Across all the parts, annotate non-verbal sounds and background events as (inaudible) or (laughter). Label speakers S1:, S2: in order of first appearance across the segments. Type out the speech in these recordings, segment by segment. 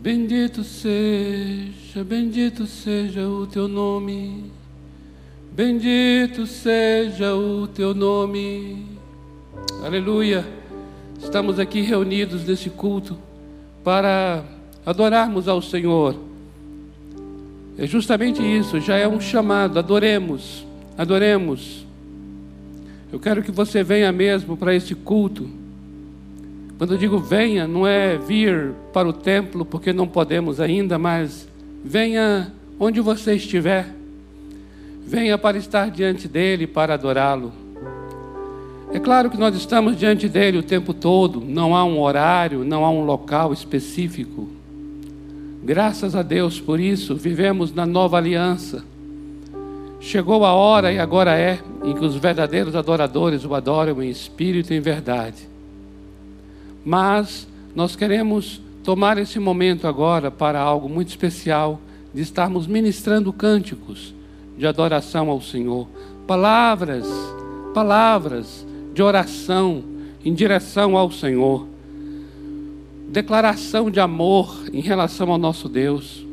S1: Bendito seja, bendito seja o teu nome. Bendito seja o teu nome. Aleluia. Estamos aqui reunidos nesse culto para adorarmos ao Senhor. É justamente isso, já é um chamado. Adoremos, adoremos. Eu quero que você venha mesmo para este culto quando eu digo venha, não é vir para o templo porque não podemos ainda, mas venha onde você estiver. Venha para estar diante dele, para adorá-lo. É claro que nós estamos diante dele o tempo todo, não há um horário, não há um local específico. Graças a Deus por isso, vivemos na nova aliança. Chegou a hora, e agora é, em que os verdadeiros adoradores o adoram em espírito e em verdade mas nós queremos tomar esse momento agora para algo muito especial, de estarmos ministrando cânticos de adoração ao Senhor, palavras, palavras de oração em direção ao Senhor, declaração de amor em relação ao nosso Deus.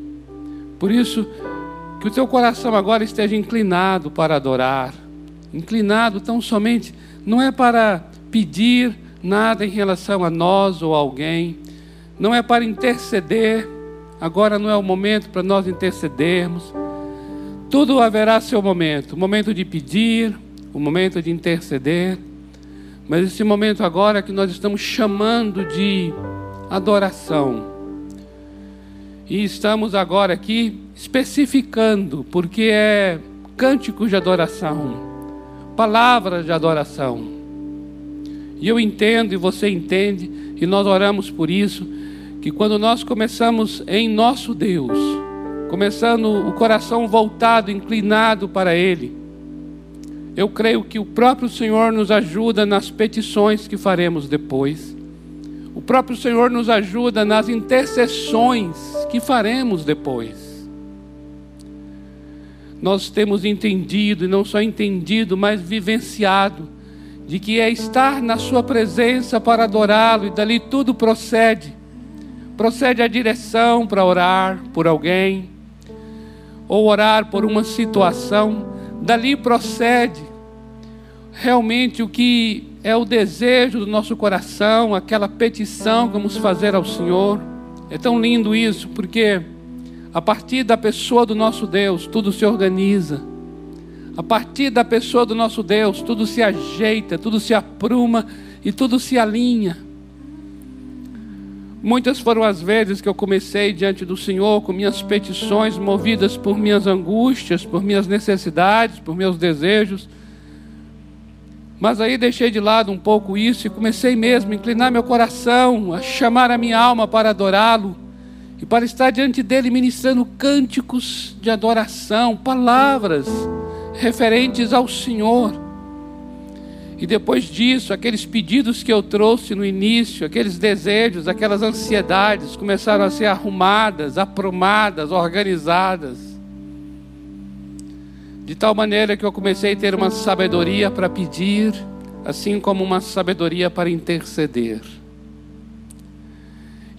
S1: Por isso, que o teu coração agora esteja inclinado para adorar, inclinado tão somente, não é para pedir nada em relação a nós ou a alguém, não é para interceder, agora não é o momento para nós intercedermos. Tudo haverá seu momento, o momento de pedir, o momento de interceder, mas esse momento agora que nós estamos chamando de adoração. E estamos agora aqui especificando, porque é cânticos de adoração, palavras de adoração. E eu entendo e você entende, e nós oramos por isso, que quando nós começamos em nosso Deus, começando o coração voltado, inclinado para Ele, eu creio que o próprio Senhor nos ajuda nas petições que faremos depois. O próprio Senhor nos ajuda nas intercessões que faremos depois. Nós temos entendido, e não só entendido, mas vivenciado, de que é estar na Sua presença para adorá-lo, e dali tudo procede. Procede a direção para orar por alguém, ou orar por uma situação, dali procede realmente o que é o desejo do nosso coração, aquela petição que vamos fazer ao Senhor. É tão lindo isso, porque a partir da pessoa do nosso Deus, tudo se organiza a partir da pessoa do nosso Deus, tudo se ajeita, tudo se apruma e tudo se alinha. Muitas foram as vezes que eu comecei diante do Senhor com minhas petições movidas por minhas angústias, por minhas necessidades, por meus desejos. Mas aí deixei de lado um pouco isso e comecei mesmo a inclinar meu coração, a chamar a minha alma para adorá-lo e para estar diante dele ministrando cânticos de adoração, palavras referentes ao Senhor. E depois disso, aqueles pedidos que eu trouxe no início, aqueles desejos, aquelas ansiedades começaram a ser arrumadas, aprumadas, organizadas. De tal maneira que eu comecei a ter uma sabedoria para pedir, assim como uma sabedoria para interceder.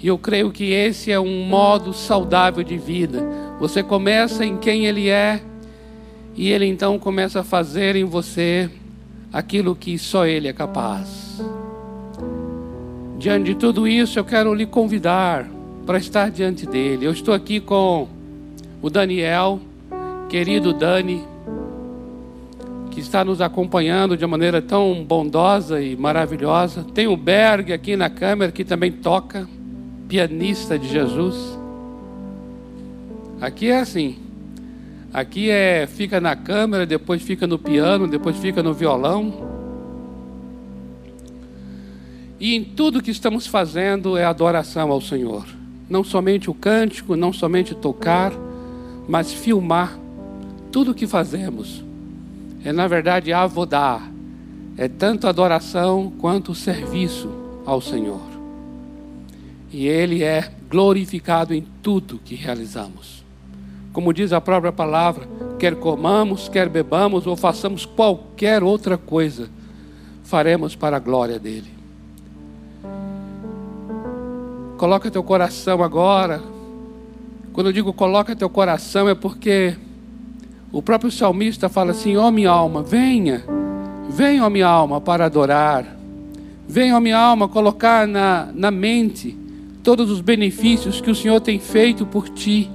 S1: E eu creio que esse é um modo saudável de vida. Você começa em quem Ele é e ele então começa a fazer em você aquilo que só ele é capaz. Diante de tudo isso, eu quero lhe convidar para estar diante dele. Eu estou aqui com o Daniel, querido Dani, que está nos acompanhando de uma maneira tão bondosa e maravilhosa. Tem o Berg aqui na câmera que também toca, pianista de Jesus. Aqui é assim. Aqui é fica na câmera, depois fica no piano, depois fica no violão. E em tudo que estamos fazendo é adoração ao Senhor. Não somente o cântico, não somente tocar, mas filmar tudo o que fazemos. É na verdade avodar. É tanto adoração quanto serviço ao Senhor. E Ele é glorificado em tudo que realizamos como diz a própria palavra, quer comamos, quer bebamos ou façamos qualquer outra coisa, faremos para a glória dele. Coloca teu coração agora Quando eu digo coloca teu coração, é porque o próprio salmista fala assim: Ó oh, minha alma, venha, venha, ó oh, minha alma, para adorar. Venha, ó oh, minha alma, colocar na, na mente todos os benefícios que o Senhor tem feito por ti.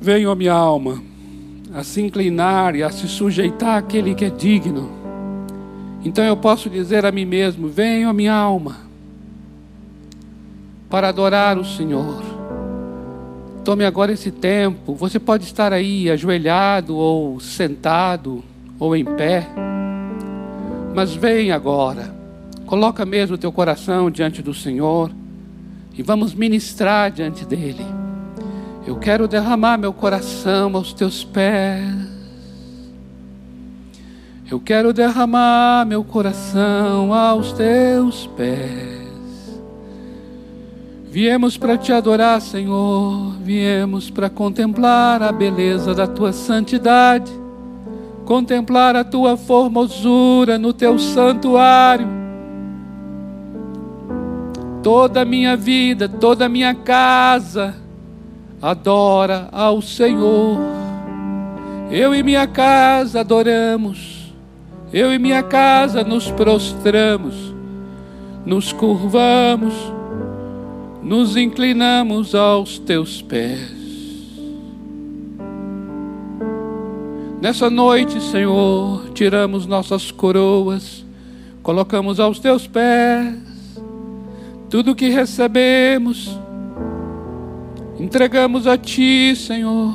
S1: Venha, ó minha alma, a se inclinar e a se sujeitar àquele que é digno. Então eu posso dizer a mim mesmo: venha, ó minha alma, para adorar o Senhor. Tome agora esse tempo. Você pode estar aí ajoelhado ou sentado ou em pé. Mas vem agora Coloca mesmo o teu coração diante do Senhor e vamos ministrar diante dele. Eu quero derramar meu coração aos teus pés. Eu quero derramar meu coração aos teus pés. Viemos para te adorar, Senhor. Viemos para contemplar a beleza da tua santidade, contemplar a tua formosura no teu santuário toda a minha vida, toda a minha casa adora ao Senhor. Eu e minha casa adoramos, eu e minha casa nos prostramos, nos curvamos, nos inclinamos aos teus pés. Nessa noite, Senhor, tiramos nossas coroas, colocamos aos teus pés tudo que recebemos, entregamos a Ti, Senhor.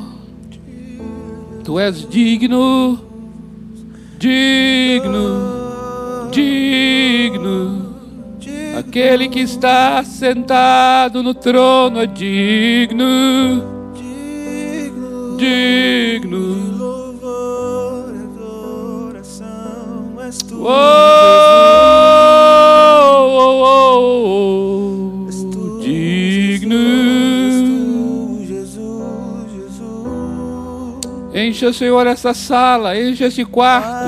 S1: Tu és digno, digno, digno. Aquele que está sentado no trono é digno, digno. Louvor e adoração és tu. Encha, Senhor, essa sala, enche esse quarto.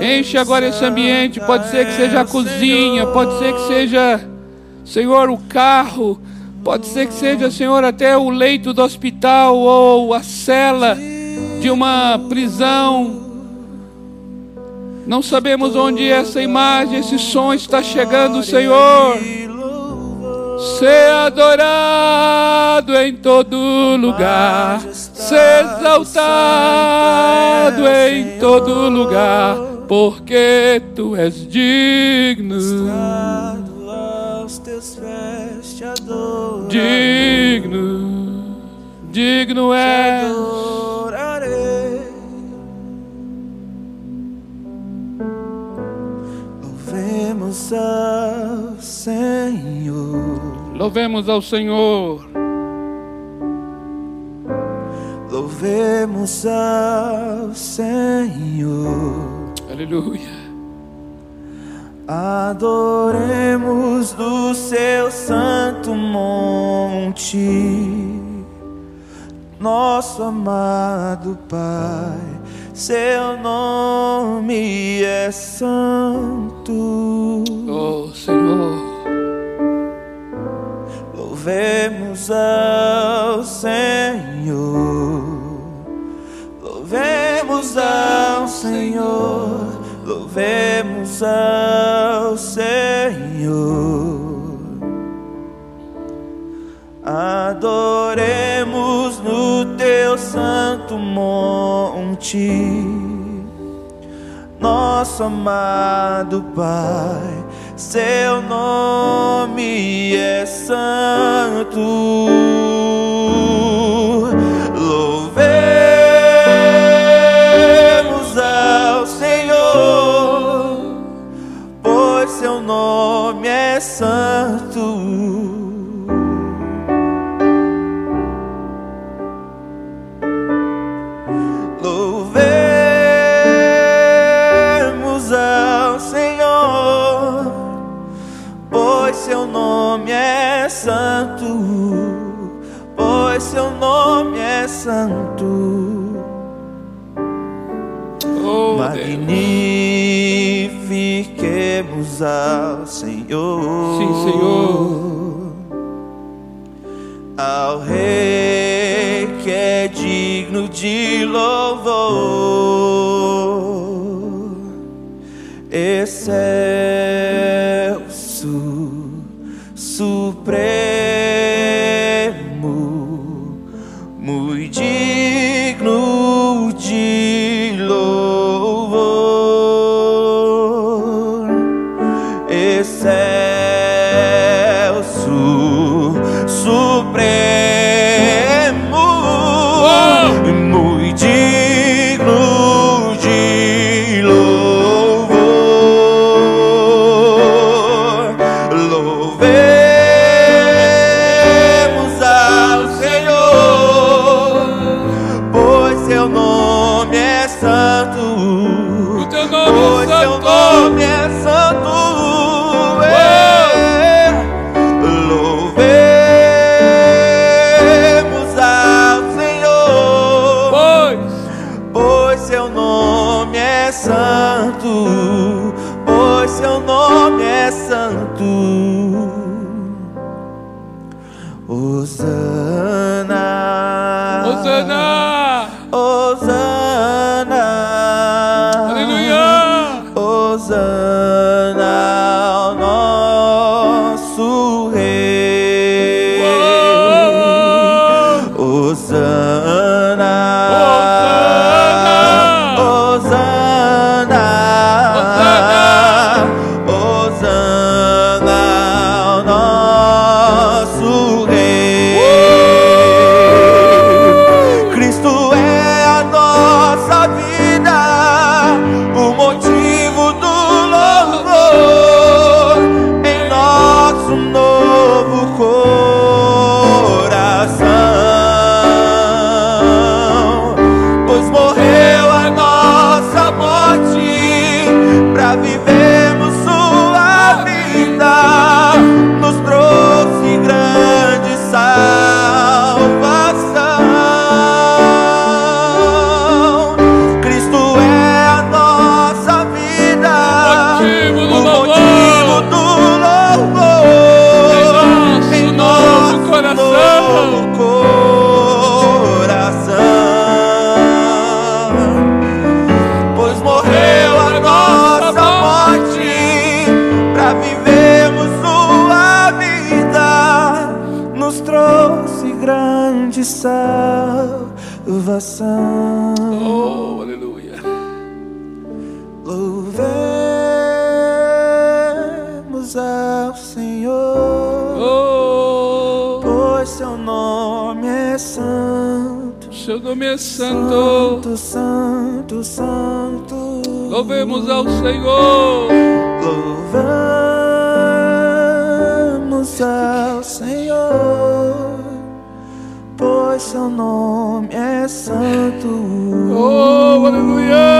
S1: Enche agora esse ambiente. Pode ser que seja a cozinha, pode ser que seja, Senhor, o carro. Pode ser que seja, Senhor, até o leito do hospital ou a cela de uma prisão. Não sabemos onde essa imagem, esse som está chegando, Senhor. Ser adorado em todo lugar, exaltado em todo lugar, porque tu és digno. Digno, digno és. Louvemos ao Senhor. Louvemos ao Senhor.
S2: Louvemos ao Senhor.
S1: Aleluia.
S2: Adoremos do seu santo monte, nosso amado Pai, seu nome é santo.
S1: Oh Senhor.
S2: Louvemos ao Senhor, louvemos ao Senhor, louvemos ao Senhor. Adoremos no teu santo monte, nosso amado Pai seu nome é santo. Louvemos ao Senhor, pois seu nome é santo. nome é santo. Oh, Magnifiquemos ao Senhor.
S1: Sim, Senhor.
S2: Ao Rei que é digno de louvor. Excelso, supremo.
S1: Oh,
S2: hallelujah.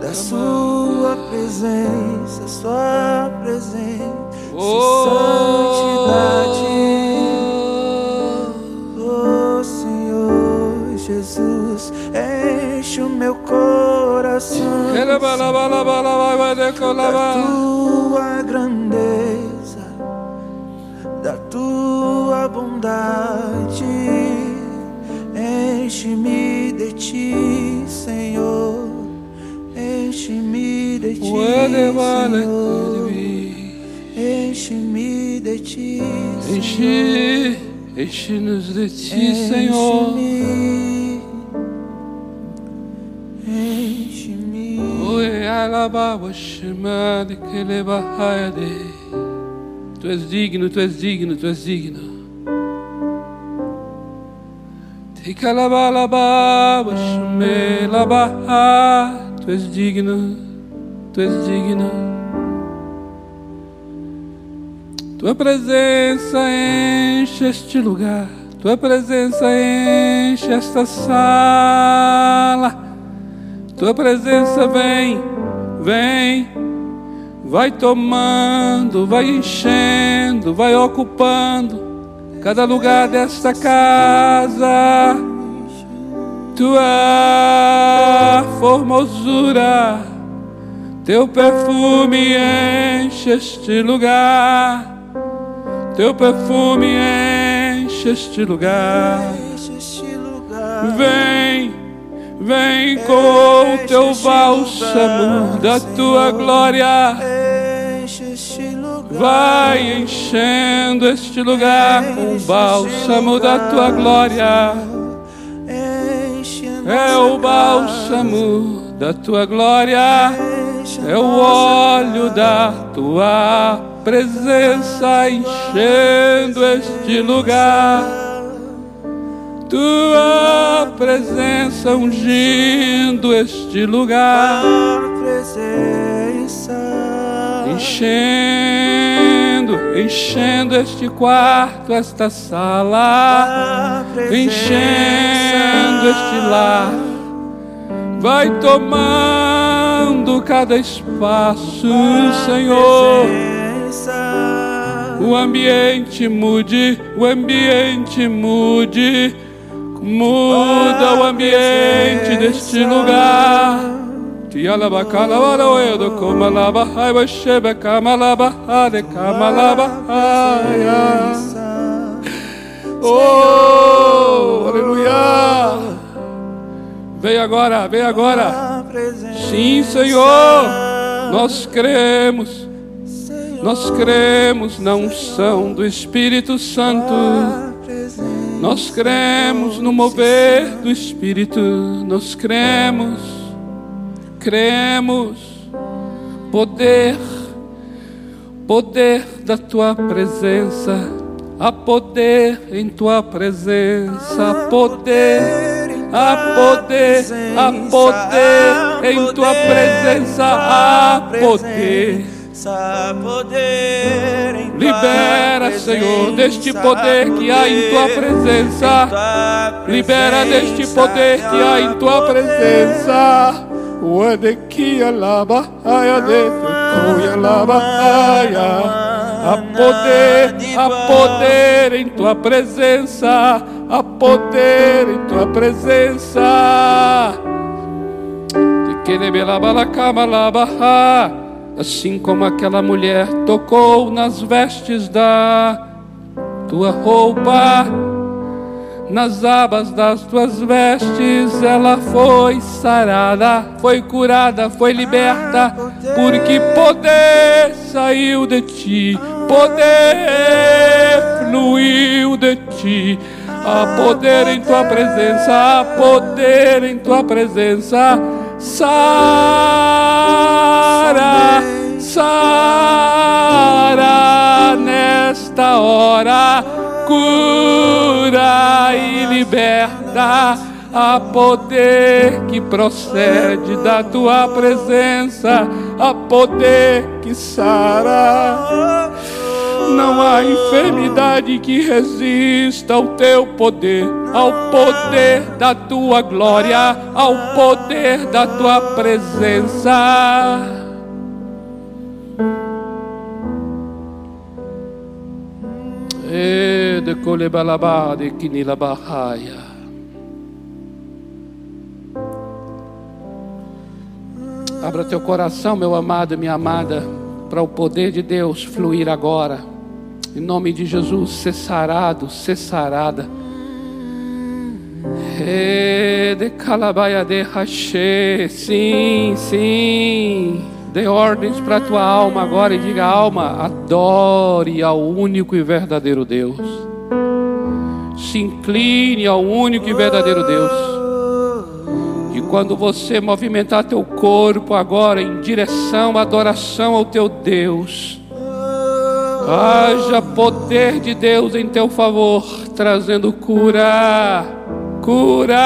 S2: Da sua presença, sua presença, oh, santidade. Oh Senhor Jesus, enche o meu coração. Da tua grandeza, da tua bondade. Enche-me de ti, Senhor.
S1: Enche-me de
S2: ti,
S1: é Senhor.
S2: Enche-me de ti,
S1: Senhor. Enche-nos de ti, Senhor.
S2: Enche-me.
S1: Oi, alababa, chamada, que leva Tu és digno, tu és digno, tu és digno. Te calaba, alaba, washime, laba, tu és digno, tu és digno. Tua presença enche este lugar, tua presença enche esta sala. Tua presença vem, vem, vai tomando, vai enchendo, vai ocupando cada lugar desta casa. Tua formosura, teu perfume enche este lugar. Teu perfume enche este lugar. Vem, vem com o teu bálsamo da tua glória. Vai enchendo este lugar com o bálsamo da tua glória. É o bálsamo da tua glória. É o óleo da tua presença enchendo este lugar. Tua presença ungindo este lugar.
S2: a presença.
S1: Enchendo, enchendo este quarto, esta sala, enchendo este lar, vai tomando cada espaço, Senhor. O ambiente mude, o ambiente mude, muda o ambiente deste lugar. Tialaba kalabara oedo komalaba haiba shebe kamalaba hade kamalaba haya. Oh, aleluia. Vem agora, vem agora. Sim, Senhor. Nós cremos. Nós cremos na unção do Espírito Santo. Nós cremos no mover do Espírito. Nós cremos, cremos, poder, poder da tua presença, há poder em tua presença, poder, há poder, há poder em tua presença, há poder. Libera, Senhor, deste poder que há em tua presença. Libera deste poder que há em tua presença. O adequia lava, aia de cuia lava, aia. Há poder, há poder em tua presença. Há poder em tua presença. Assim como aquela mulher tocou nas vestes da tua roupa, nas abas das tuas vestes, ela foi sarada, foi curada, foi liberta, porque poder saiu de ti, poder fluiu de ti. Há poder em tua presença, há poder em tua presença. Sara, Sara, nesta hora, cura e liberta. Há poder que procede da tua presença, há poder que sara. Não há enfermidade que resista ao teu poder, ao poder da tua glória, ao poder da tua presença. E de colebalabá de quinilabahaya. Abra teu coração, meu amado e minha amada, para o poder de Deus fluir agora. Em nome de Jesus, ser sarado, ser sarada. E de calabaia de sim, sim. Dê ordens para a tua alma agora e diga: alma, adore ao único e verdadeiro Deus. Se incline ao único e verdadeiro Deus. E quando você movimentar teu corpo agora em direção à adoração ao teu Deus, haja poder de Deus em teu favor, trazendo cura, cura,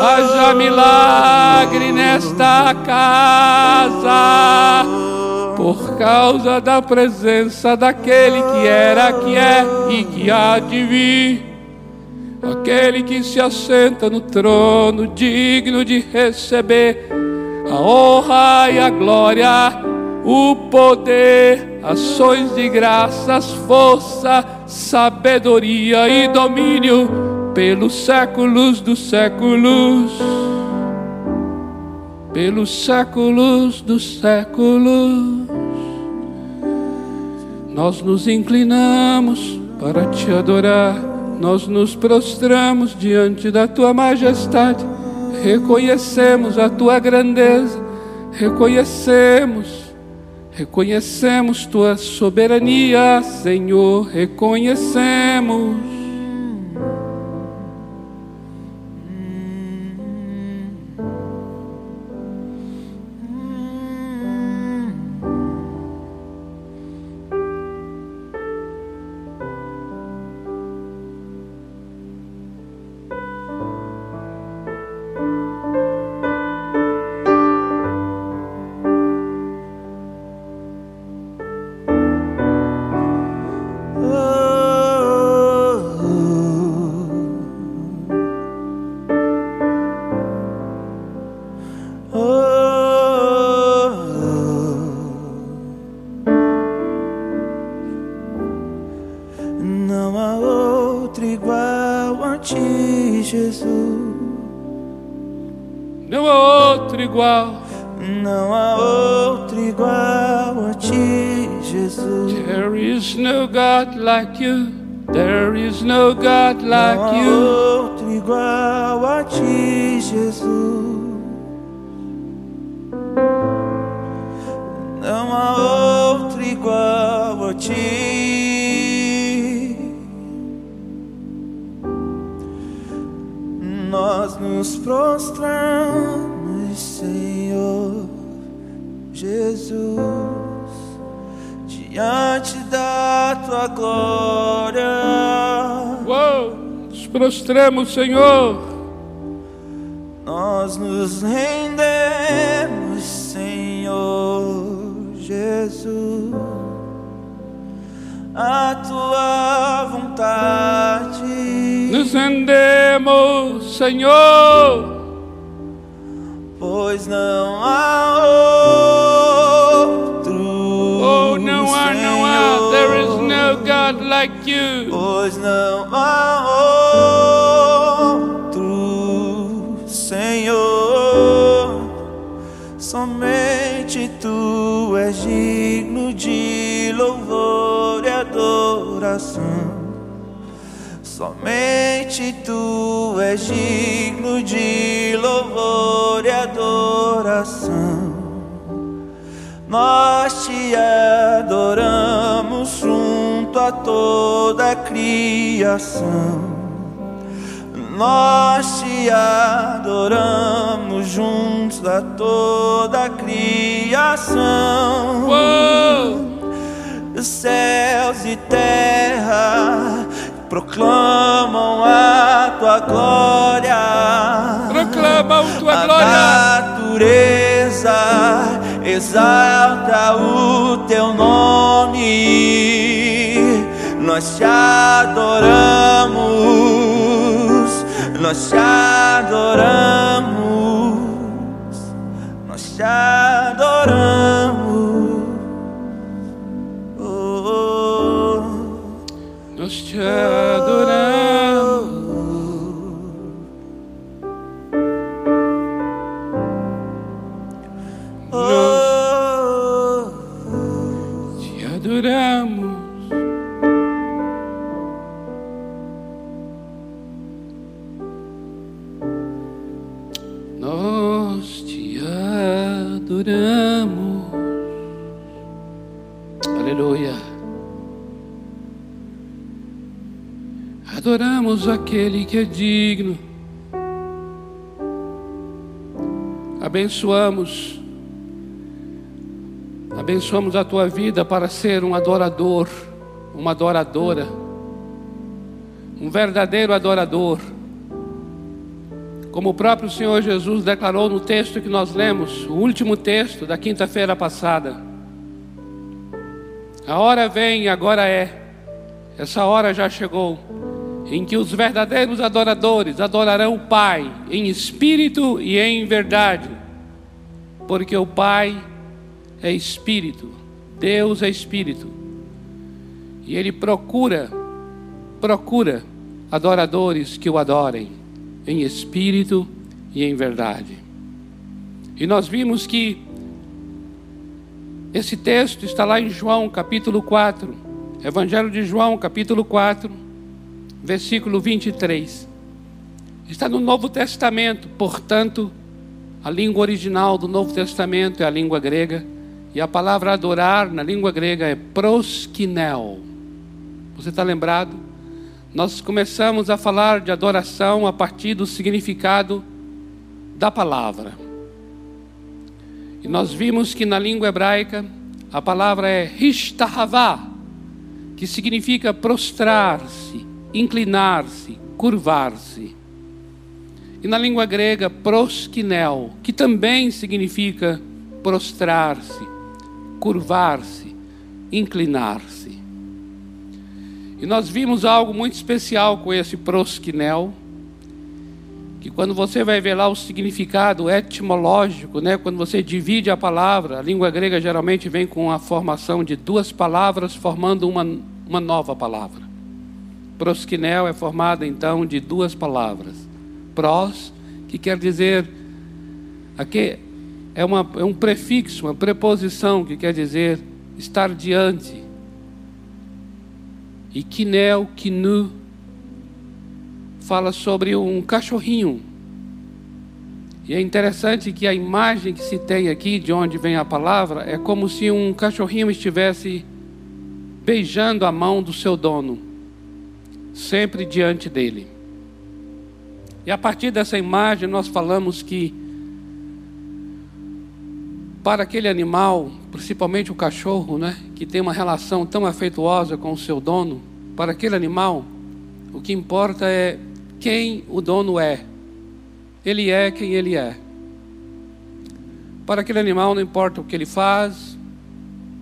S1: haja milagre nesta casa, por causa da presença daquele que era, que é e que há de vir aquele que se assenta no trono, digno de receber a honra e a glória, o poder, ações de graças, força, sabedoria e domínio pelos séculos dos séculos. Pelos séculos dos séculos, nós nos inclinamos para te adorar. Nós nos prostramos diante da tua majestade, reconhecemos a tua grandeza, reconhecemos, reconhecemos tua soberania, Senhor, reconhecemos. Like you. There is no God like
S2: Não há
S1: you.
S2: outro igual a ti, Jesus. Não há outro igual a ti. Nós nos prostramos, Senhor Jesus diante da tua glória.
S1: Uou, nos prostremos, Senhor.
S2: Nós nos rendemos, Senhor Jesus, a tua vontade.
S1: Nos rendemos, Senhor.
S2: Pois não há outro.
S1: Oh, não há, não há. There is no
S2: Senhor.
S1: God like you.
S2: Pois não há outro Senhor, somente tu és digno de louvor adoração. Somente tu és digno de louvor e adoração. Nós te adoramos junto a toda a criação. Nós te adoramos junto a toda a criação.
S1: Uou,
S2: céus e terra proclamam a tua glória.
S1: proclama a tua
S2: A
S1: glória.
S2: natureza exalta o teu nome. Nós te adoramos, nós te adoramos, nós te adoramos.
S1: Nós Adoramos aquele que é digno. Abençoamos. Abençoamos a tua vida para ser um adorador, uma adoradora, um verdadeiro adorador. Como o próprio Senhor Jesus declarou no texto que nós lemos, o último texto da quinta-feira passada. A hora vem agora é. Essa hora já chegou em que os verdadeiros adoradores adorarão o Pai em espírito e em verdade, porque o Pai é espírito, Deus é espírito, e Ele procura, procura adoradores que o adorem em espírito e em verdade. E nós vimos que esse texto está lá em João capítulo 4, Evangelho de João capítulo 4 versículo 23. Está no Novo Testamento, portanto, a língua original do Novo Testamento é a língua grega, e a palavra adorar na língua grega é proskinel. Você está lembrado? Nós começamos a falar de adoração a partir do significado da palavra. E nós vimos que na língua hebraica a palavra é rishtahavá, que significa prostrar-se, inclinar-se, curvar-se. E na língua grega, proskinel, que também significa prostrar-se, curvar-se, inclinar-se. E nós vimos algo muito especial com esse proskinel, que quando você vai ver lá o significado etimológico, né, quando você divide a palavra, a língua grega geralmente vem com a formação de duas palavras formando uma, uma nova palavra. Proskinel é formada então de duas palavras. Pros, que quer dizer. Aqui é, uma, é um prefixo, uma preposição que quer dizer estar diante. E kinel, kinu, fala sobre um cachorrinho. E é interessante que a imagem que se tem aqui, de onde vem a palavra, é como se um cachorrinho estivesse beijando a mão do seu dono sempre diante dele. E a partir dessa imagem nós falamos que para aquele animal, principalmente o cachorro, né, que tem uma relação tão afetuosa com o seu dono, para aquele animal, o que importa é quem o dono é. Ele é quem ele é. Para aquele animal não importa o que ele faz,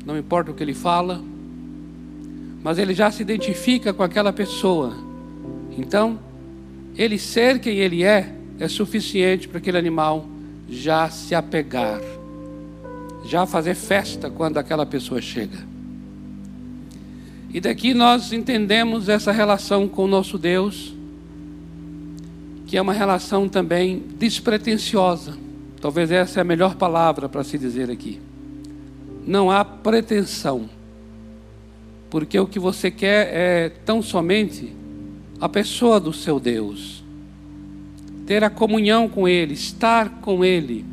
S1: não importa o que ele fala, mas ele já se identifica com aquela pessoa. Então, ele ser quem ele é é suficiente para aquele animal já se apegar, já fazer festa quando aquela pessoa chega. E daqui nós entendemos essa relação com o nosso Deus, que é uma relação também despretensiosa. Talvez essa é a melhor palavra para se dizer aqui. Não há pretensão porque o que você quer é tão somente a pessoa do seu Deus, ter a comunhão com Ele, estar com Ele,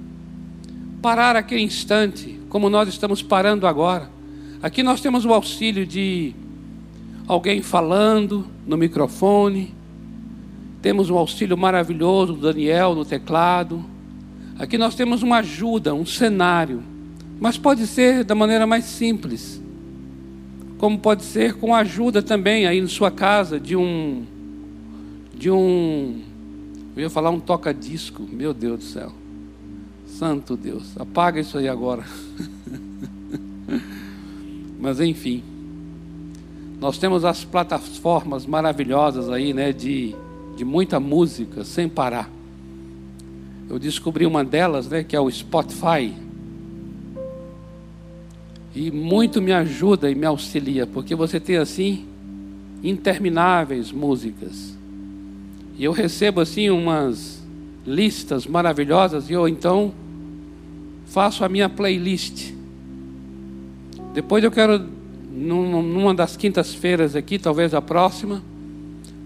S1: parar aquele instante, como nós estamos parando agora. Aqui nós temos o auxílio de alguém falando no microfone, temos um auxílio maravilhoso do Daniel no teclado. Aqui nós temos uma ajuda, um cenário, mas pode ser da maneira mais simples como pode ser com a ajuda também aí na sua casa de um de um eu ia falar um toca-disco, meu Deus do céu. Santo Deus, apaga isso aí agora. (laughs) Mas enfim, nós temos as plataformas maravilhosas aí, né, de, de muita música sem parar. Eu descobri uma delas, né, que é o Spotify. E muito me ajuda e me auxilia, porque você tem assim intermináveis músicas. E eu recebo assim umas listas maravilhosas e eu então faço a minha playlist. Depois eu quero, numa das quintas-feiras aqui, talvez a próxima,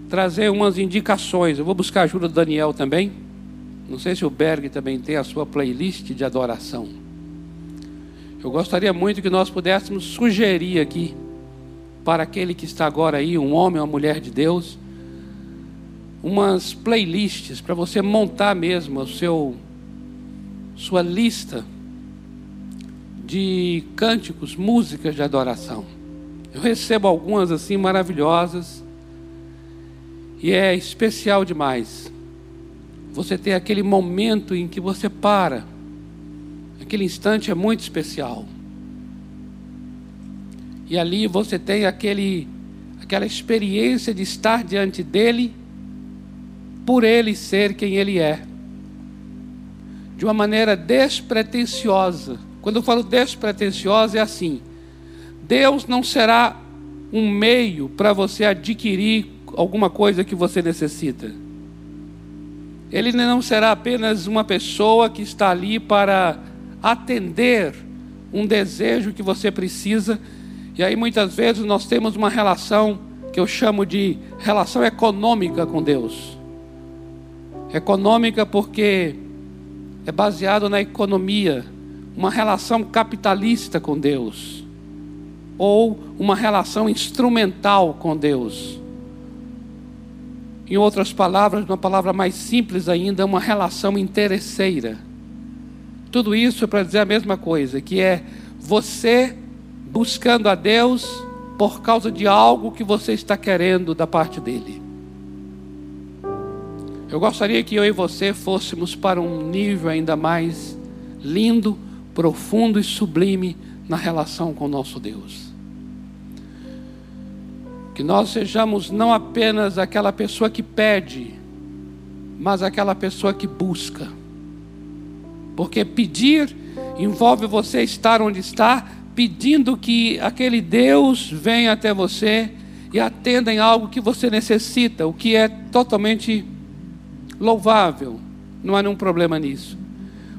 S1: trazer umas indicações. Eu vou buscar a ajuda do Daniel também. Não sei se o Berg também tem a sua playlist de adoração. Eu gostaria muito que nós pudéssemos sugerir aqui, para aquele que está agora aí, um homem ou uma mulher de Deus, umas playlists para você montar mesmo o seu sua lista de cânticos, músicas de adoração. Eu recebo algumas assim maravilhosas e é especial demais. Você tem aquele momento em que você para. Aquele instante é muito especial. E ali você tem aquele aquela experiência de estar diante dele por ele ser quem ele é. De uma maneira despretensiosa. Quando eu falo despretensiosa, é assim: Deus não será um meio para você adquirir alguma coisa que você necessita. Ele não será apenas uma pessoa que está ali para atender um desejo que você precisa. E aí muitas vezes nós temos uma relação que eu chamo de relação econômica com Deus. Econômica porque é baseado na economia, uma relação capitalista com Deus, ou uma relação instrumental com Deus. Em outras palavras, uma palavra mais simples ainda, uma relação interesseira. Tudo isso para dizer a mesma coisa, que é você buscando a Deus por causa de algo que você está querendo da parte dele. Eu gostaria que eu e você fôssemos para um nível ainda mais lindo, profundo e sublime na relação com o nosso Deus. Que nós sejamos não apenas aquela pessoa que pede, mas aquela pessoa que busca. Porque pedir envolve você estar onde está, pedindo que aquele Deus venha até você e atenda em algo que você necessita, o que é totalmente louvável, não há nenhum problema nisso.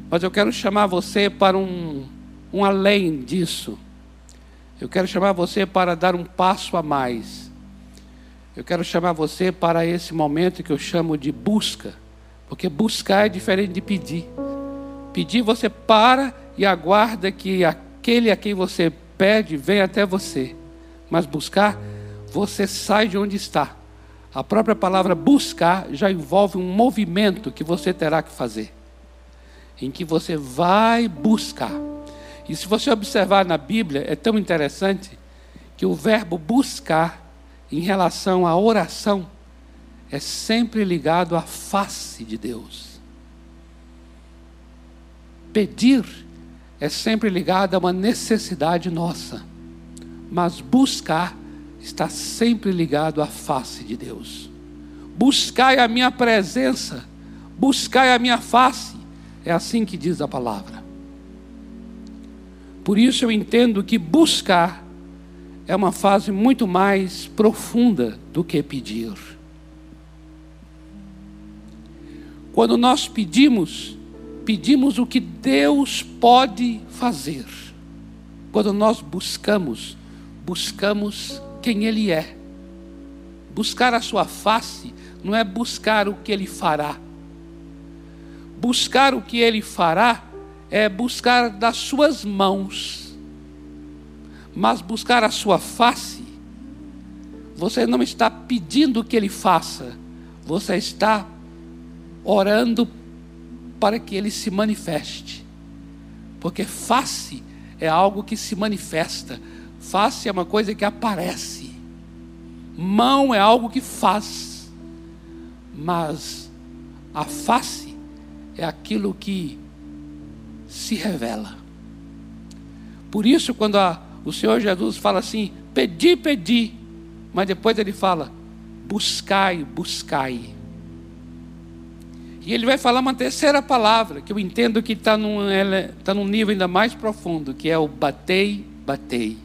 S1: Mas eu quero chamar você para um, um além disso. Eu quero chamar você para dar um passo a mais. Eu quero chamar você para esse momento que eu chamo de busca. Porque buscar é diferente de pedir. Pedir você para e aguarda que aquele a quem você pede venha até você. Mas buscar, você sai de onde está a própria palavra buscar já envolve um movimento que você terá que fazer, em que você vai buscar. E se você observar na Bíblia, é tão interessante que o verbo buscar, em relação à oração, é sempre ligado à face de Deus. Pedir é sempre ligado a uma necessidade nossa, mas buscar está sempre ligado à face de Deus. Buscai a minha presença, buscai a minha face, é assim que diz a palavra. Por isso eu entendo que buscar é uma fase muito mais profunda do que pedir. Quando nós pedimos, pedimos o que Deus pode fazer. Quando nós buscamos, buscamos quem Ele é. Buscar a Sua face não é buscar o que Ele fará. Buscar o que Ele fará é buscar das Suas mãos. Mas buscar a Sua face, você não está pedindo que Ele faça, você está orando para que Ele se manifeste. Porque face é algo que se manifesta Face é uma coisa que aparece. Mão é algo que faz. Mas a face é aquilo que se revela. Por isso, quando a, o Senhor Jesus fala assim: pedi, pedi, mas depois ele fala: buscai, buscai. E ele vai falar uma terceira palavra, que eu entendo que está num, tá num nível ainda mais profundo, que é o batei, batei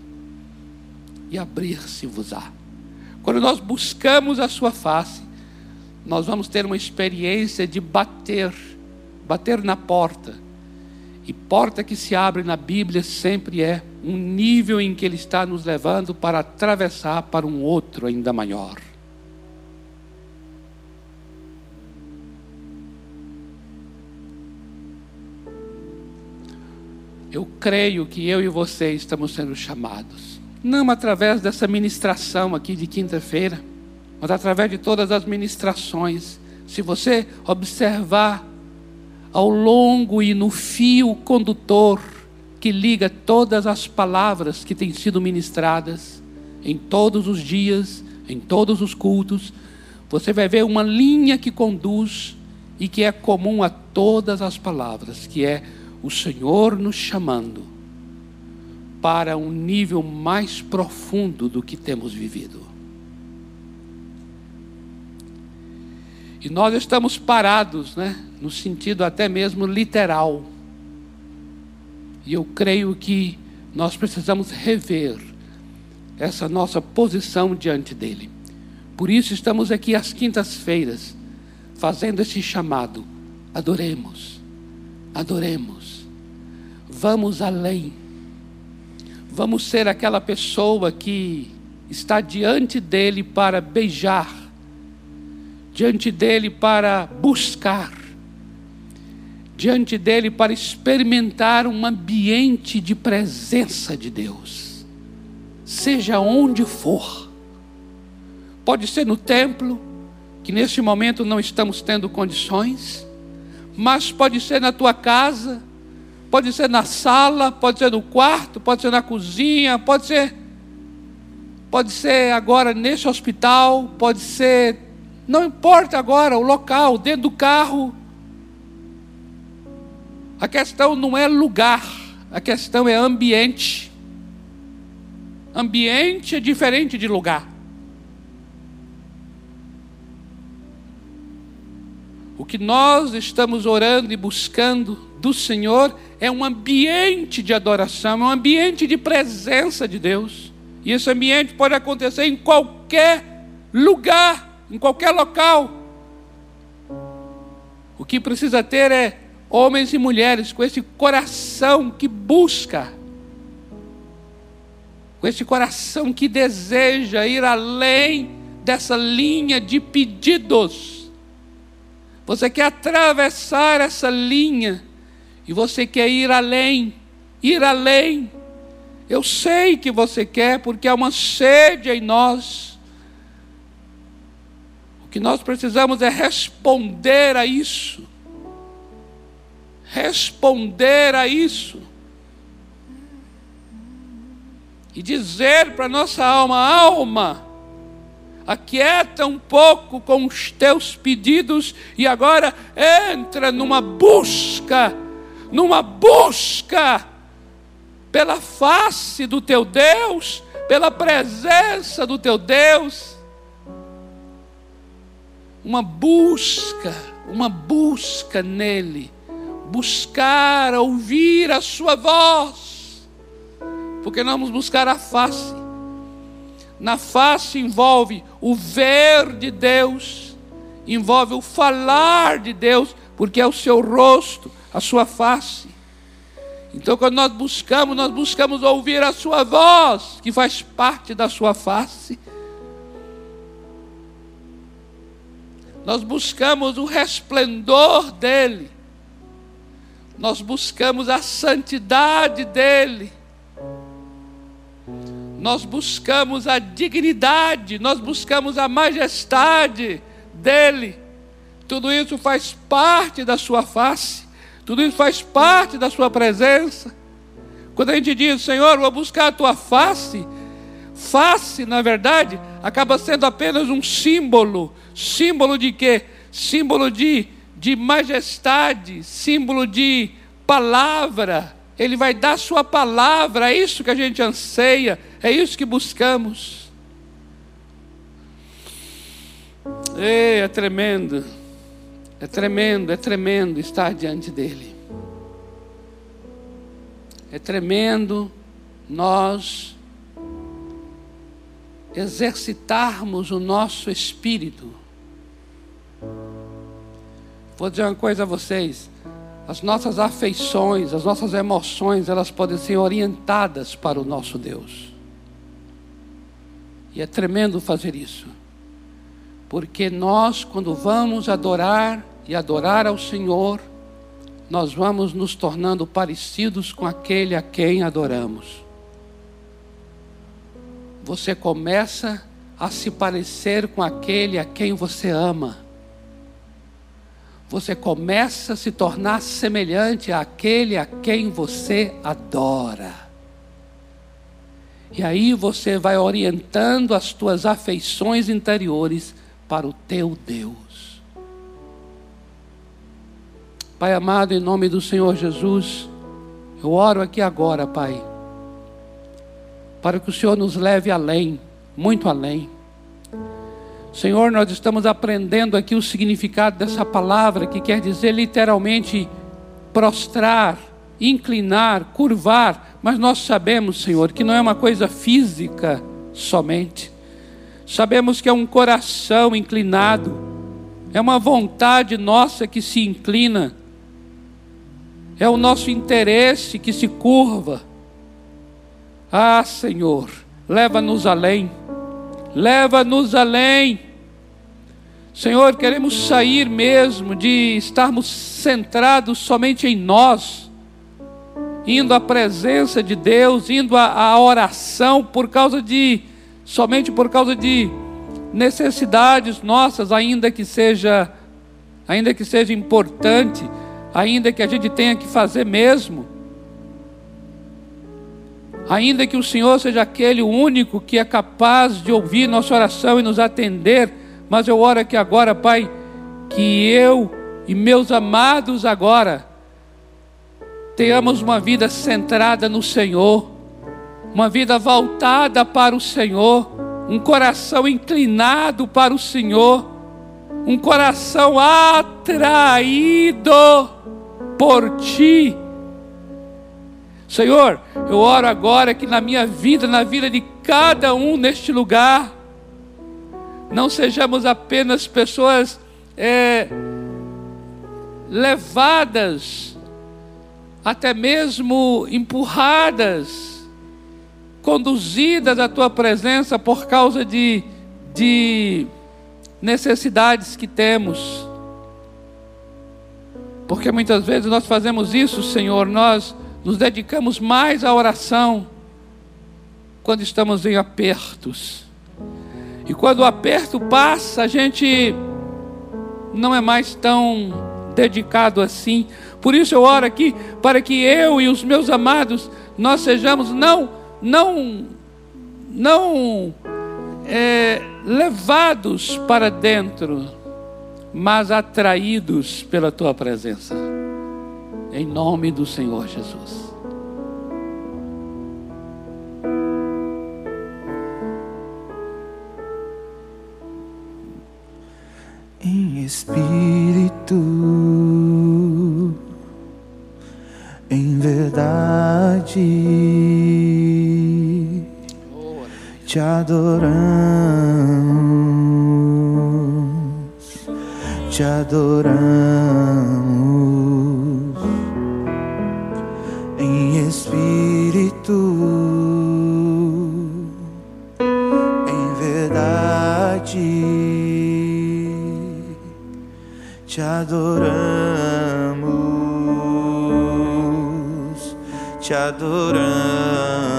S1: e abrir-se-vos-á. Quando nós buscamos a sua face, nós vamos ter uma experiência de bater, bater na porta. E porta que se abre na Bíblia sempre é um nível em que Ele está nos levando para atravessar para um outro ainda maior. Eu creio que eu e você estamos sendo chamados. Não através dessa ministração aqui de quinta-feira, mas através de todas as ministrações. Se você observar ao longo e no fio condutor que liga todas as palavras que têm sido ministradas em todos os dias, em todos os cultos, você vai ver uma linha que conduz e que é comum a todas as palavras, que é o Senhor nos chamando para um nível mais profundo do que temos vivido. E nós estamos parados, né, no sentido até mesmo literal. E eu creio que nós precisamos rever essa nossa posição diante dele. Por isso estamos aqui às quintas-feiras fazendo esse chamado. Adoremos, adoremos, vamos além, vamos ser aquela pessoa que está diante dele para beijar, diante dele para buscar, diante dele para experimentar um ambiente de presença de Deus, seja onde for, pode ser no templo, que neste momento não estamos tendo condições, mas pode ser na tua casa, pode ser na sala, pode ser no quarto, pode ser na cozinha, pode ser pode ser agora neste hospital, pode ser não importa agora o local, dentro do carro. A questão não é lugar, a questão é ambiente. Ambiente é diferente de lugar. O que nós estamos orando e buscando do Senhor é um ambiente de adoração, é um ambiente de presença de Deus. E esse ambiente pode acontecer em qualquer lugar, em qualquer local. O que precisa ter é homens e mulheres com esse coração que busca, com esse coração que deseja ir além dessa linha de pedidos você quer atravessar essa linha e você quer ir além, ir além. Eu sei que você quer, porque há uma sede em nós. O que nós precisamos é responder a isso. Responder a isso. E dizer para nossa alma: alma, aquieta um pouco com os teus pedidos e agora entra numa busca, numa busca pela face do teu Deus, pela presença do teu Deus. Uma busca, uma busca nele, buscar ouvir a sua voz, porque nós vamos buscar a face na face envolve o ver de Deus, envolve o falar de Deus, porque é o seu rosto, a sua face. Então, quando nós buscamos, nós buscamos ouvir a sua voz, que faz parte da sua face. Nós buscamos o resplendor dele. Nós buscamos a santidade dele nós buscamos a dignidade, nós buscamos a majestade dEle. Tudo isso faz parte da Sua face, tudo isso faz parte da Sua presença. Quando a gente diz, Senhor, vou buscar a Tua face, face, na verdade, acaba sendo apenas um símbolo. Símbolo de quê? Símbolo de, de majestade, símbolo de palavra. Ele vai dar Sua palavra, é isso que a gente anseia é isso que buscamos. Ei, é tremendo. É tremendo, é tremendo estar diante dele. É tremendo nós exercitarmos o nosso espírito. Vou dizer uma coisa a vocês. As nossas afeições, as nossas emoções, elas podem ser orientadas para o nosso Deus. E é tremendo fazer isso. Porque nós, quando vamos adorar e adorar ao Senhor, nós vamos nos tornando parecidos com aquele a quem adoramos. Você começa a se parecer com aquele a quem você ama. Você começa a se tornar semelhante àquele a quem você adora. E aí você vai orientando as tuas afeições interiores para o teu Deus. Pai amado, em nome do Senhor Jesus, eu oro aqui agora, Pai, para que o Senhor nos leve além, muito além. Senhor, nós estamos aprendendo aqui o significado dessa palavra, que quer dizer literalmente prostrar, inclinar, curvar, mas nós sabemos, Senhor, que não é uma coisa física somente. Sabemos que é um coração inclinado, é uma vontade nossa que se inclina, é o nosso interesse que se curva. Ah, Senhor, leva-nos além, leva-nos além. Senhor, queremos sair mesmo de estarmos centrados somente em nós, indo à presença de Deus, indo à, oração por causa de somente por causa de necessidades nossas, ainda que seja ainda que seja importante, ainda que a gente tenha que fazer mesmo. Ainda que o Senhor seja aquele único que é capaz de ouvir nossa oração e nos atender, mas eu oro aqui agora, Pai, que eu e meus amados agora tenhamos uma vida centrada no Senhor uma vida voltada para o Senhor, um coração inclinado para o Senhor, um coração atraído por Ti. Senhor, eu oro agora que na minha vida, na vida de cada um neste lugar, não sejamos apenas pessoas é, levadas, até mesmo empurradas, conduzidas à tua presença por causa de, de necessidades que temos. Porque muitas vezes nós fazemos isso, Senhor, nós nos dedicamos mais à oração quando estamos em apertos. E quando o aperto passa, a gente não é mais tão dedicado assim. Por isso eu oro aqui para que eu e os meus amados nós sejamos não não, não é, levados para dentro, mas atraídos pela tua presença. Em nome do Senhor Jesus.
S2: Em espírito, em verdade te adoramos, te adoramos adoramos, te adoramos.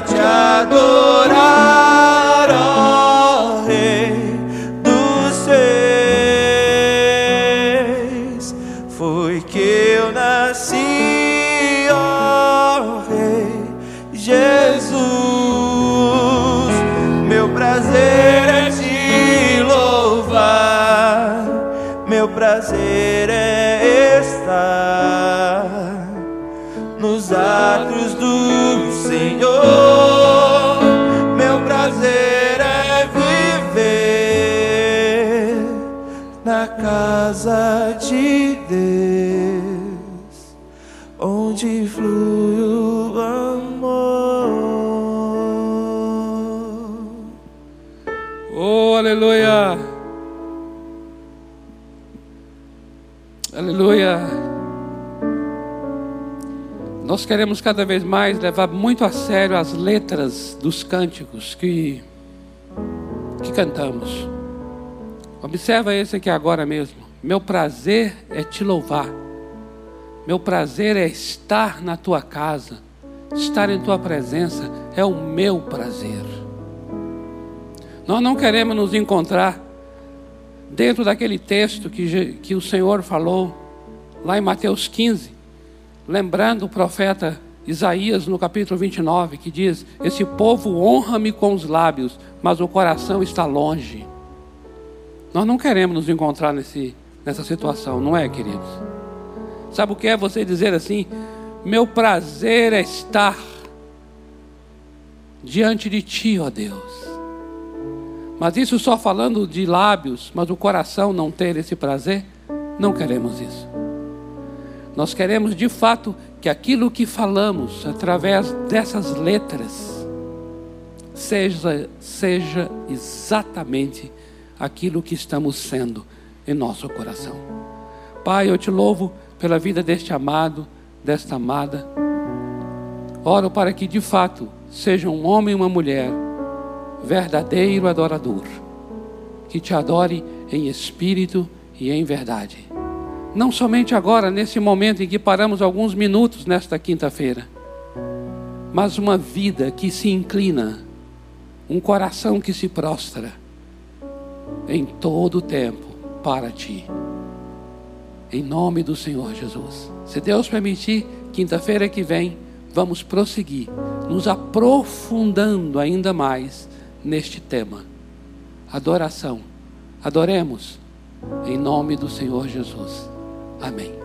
S2: Prazer
S1: Nós queremos cada vez mais levar muito a sério as letras dos cânticos que, que cantamos. Observa esse aqui agora mesmo. Meu prazer é te louvar. Meu prazer é estar na tua casa. Estar em tua presença é o meu prazer. Nós não queremos nos encontrar dentro daquele texto que, que o Senhor falou lá em Mateus 15, lembrando o profeta Isaías no capítulo 29, que diz: Esse povo honra-me com os lábios, mas o coração está longe. Nós não queremos nos encontrar nesse, nessa situação, não é, queridos? Sabe o que é você dizer assim? Meu prazer é estar diante de Ti, ó Deus. Mas isso só falando de lábios, mas o coração não ter esse prazer, não queremos isso. Nós queremos de fato que aquilo que falamos através dessas letras seja, seja exatamente aquilo que estamos sendo em nosso coração. Pai, eu te louvo pela vida deste amado, desta amada. Oro para que de fato seja um homem e uma mulher verdadeiro adorador, que te adore em espírito e em verdade. Não somente agora, nesse momento em que paramos alguns minutos nesta quinta-feira, mas uma vida que se inclina, um coração que se prostra em todo o tempo para ti. Em nome do Senhor Jesus. Se Deus permitir, quinta-feira que vem, vamos prosseguir, nos aprofundando ainda mais neste tema. Adoração. Adoremos em nome do Senhor Jesus. Amém.